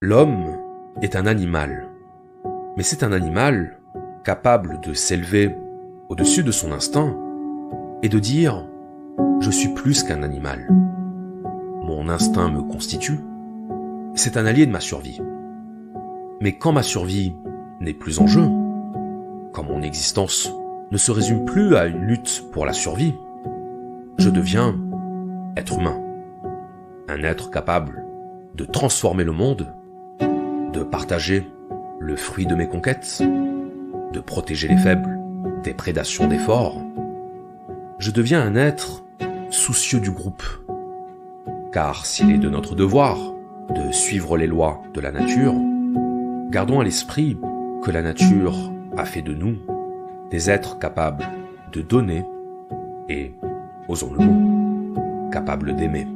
L'homme est un animal, mais c'est un animal capable de s'élever au-dessus de son instinct et de dire ⁇ Je suis plus qu'un animal. Mon instinct me constitue, c'est un allié de ma survie. Mais quand ma survie n'est plus en jeu, quand mon existence ne se résume plus à une lutte pour la survie, je deviens être humain. Un être capable de transformer le monde de partager le fruit de mes conquêtes, de protéger les faibles des prédations des forts. Je deviens un être soucieux du groupe. Car s'il est de notre devoir de suivre les lois de la nature, gardons à l'esprit que la nature a fait de nous des êtres capables de donner et, osons le mot, capables d'aimer.